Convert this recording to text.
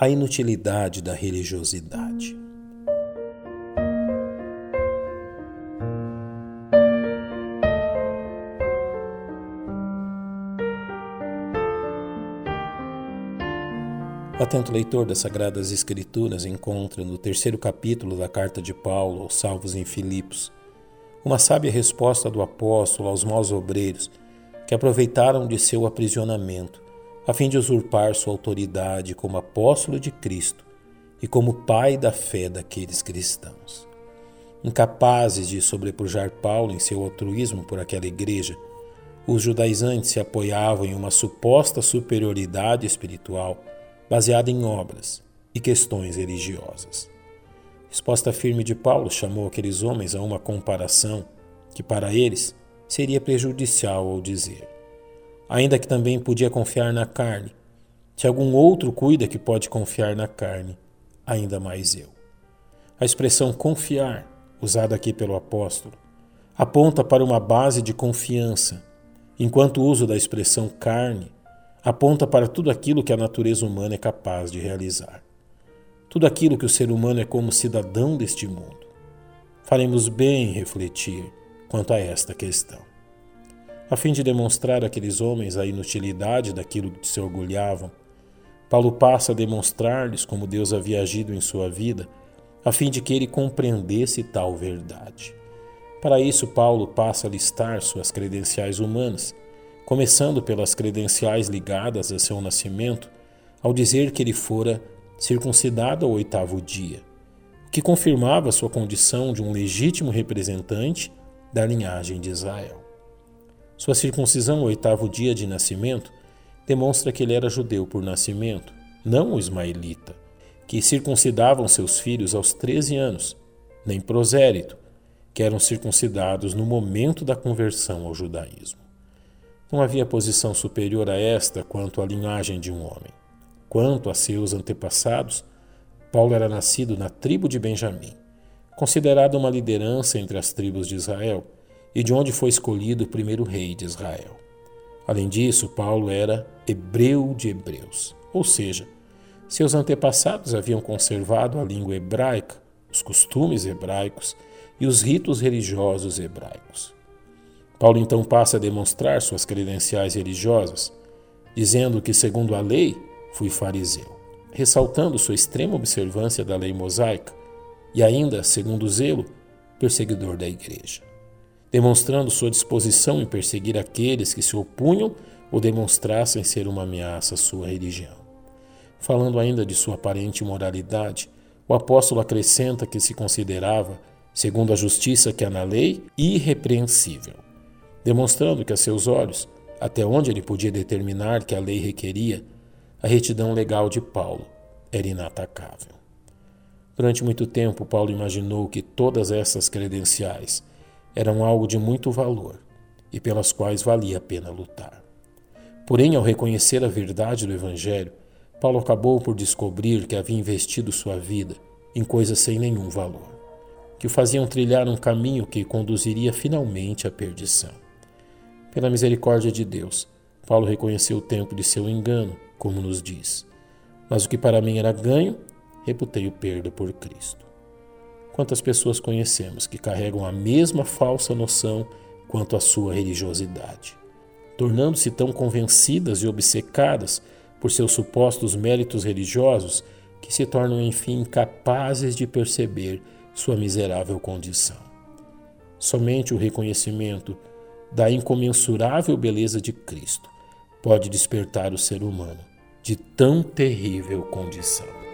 a inutilidade da religiosidade. O atento leitor das Sagradas Escrituras encontra no terceiro capítulo da carta de Paulo aos salvos em Filipos uma sábia resposta do apóstolo aos maus obreiros que aproveitaram de seu aprisionamento a fim de usurpar sua autoridade como apóstolo de Cristo e como pai da fé daqueles cristãos. Incapazes de sobrepujar Paulo em seu altruísmo por aquela igreja, os judaizantes se apoiavam em uma suposta superioridade espiritual baseada em obras e questões religiosas. Resposta firme de Paulo chamou aqueles homens a uma comparação que, para eles, seria prejudicial ao dizer: ainda que também podia confiar na carne. Se algum outro cuida que pode confiar na carne, ainda mais eu. A expressão confiar, usada aqui pelo apóstolo, aponta para uma base de confiança, enquanto o uso da expressão carne aponta para tudo aquilo que a natureza humana é capaz de realizar. Tudo aquilo que o ser humano é como cidadão deste mundo. Faremos bem em refletir quanto a esta questão a fim de demonstrar àqueles homens a inutilidade daquilo que se orgulhavam. Paulo passa a demonstrar-lhes como Deus havia agido em sua vida, a fim de que ele compreendesse tal verdade. Para isso, Paulo passa a listar suas credenciais humanas, começando pelas credenciais ligadas a seu nascimento, ao dizer que ele fora circuncidado ao oitavo dia, o que confirmava sua condição de um legítimo representante da linhagem de Israel. Sua circuncisão oitavo dia de nascimento demonstra que ele era judeu por nascimento, não o ismaelita, que circuncidavam seus filhos aos 13 anos, nem prosérito, que eram circuncidados no momento da conversão ao judaísmo. Não havia posição superior a esta quanto à linhagem de um homem. Quanto a seus antepassados, Paulo era nascido na tribo de Benjamim, considerado uma liderança entre as tribos de Israel e de onde foi escolhido o primeiro rei de Israel. Além disso, Paulo era hebreu de hebreus, ou seja, seus antepassados haviam conservado a língua hebraica, os costumes hebraicos e os ritos religiosos hebraicos. Paulo então passa a demonstrar suas credenciais religiosas, dizendo que, segundo a lei, fui fariseu, ressaltando sua extrema observância da lei mosaica e ainda, segundo o zelo, perseguidor da igreja demonstrando sua disposição em perseguir aqueles que se opunham ou demonstrassem ser uma ameaça à sua religião. Falando ainda de sua aparente imoralidade, o apóstolo acrescenta que se considerava, segundo a justiça que há na lei, irrepreensível, demonstrando que a seus olhos, até onde ele podia determinar que a lei requeria, a retidão legal de Paulo era inatacável. Durante muito tempo, Paulo imaginou que todas essas credenciais eram algo de muito valor e pelas quais valia a pena lutar. Porém, ao reconhecer a verdade do Evangelho, Paulo acabou por descobrir que havia investido sua vida em coisas sem nenhum valor, que o faziam trilhar um caminho que conduziria finalmente à perdição. Pela misericórdia de Deus, Paulo reconheceu o tempo de seu engano, como nos diz. Mas o que para mim era ganho, reputei o perda por Cristo. Quantas pessoas conhecemos que carregam a mesma falsa noção quanto à sua religiosidade, tornando-se tão convencidas e obcecadas por seus supostos méritos religiosos que se tornam, enfim, incapazes de perceber sua miserável condição. Somente o reconhecimento da incomensurável beleza de Cristo pode despertar o ser humano de tão terrível condição.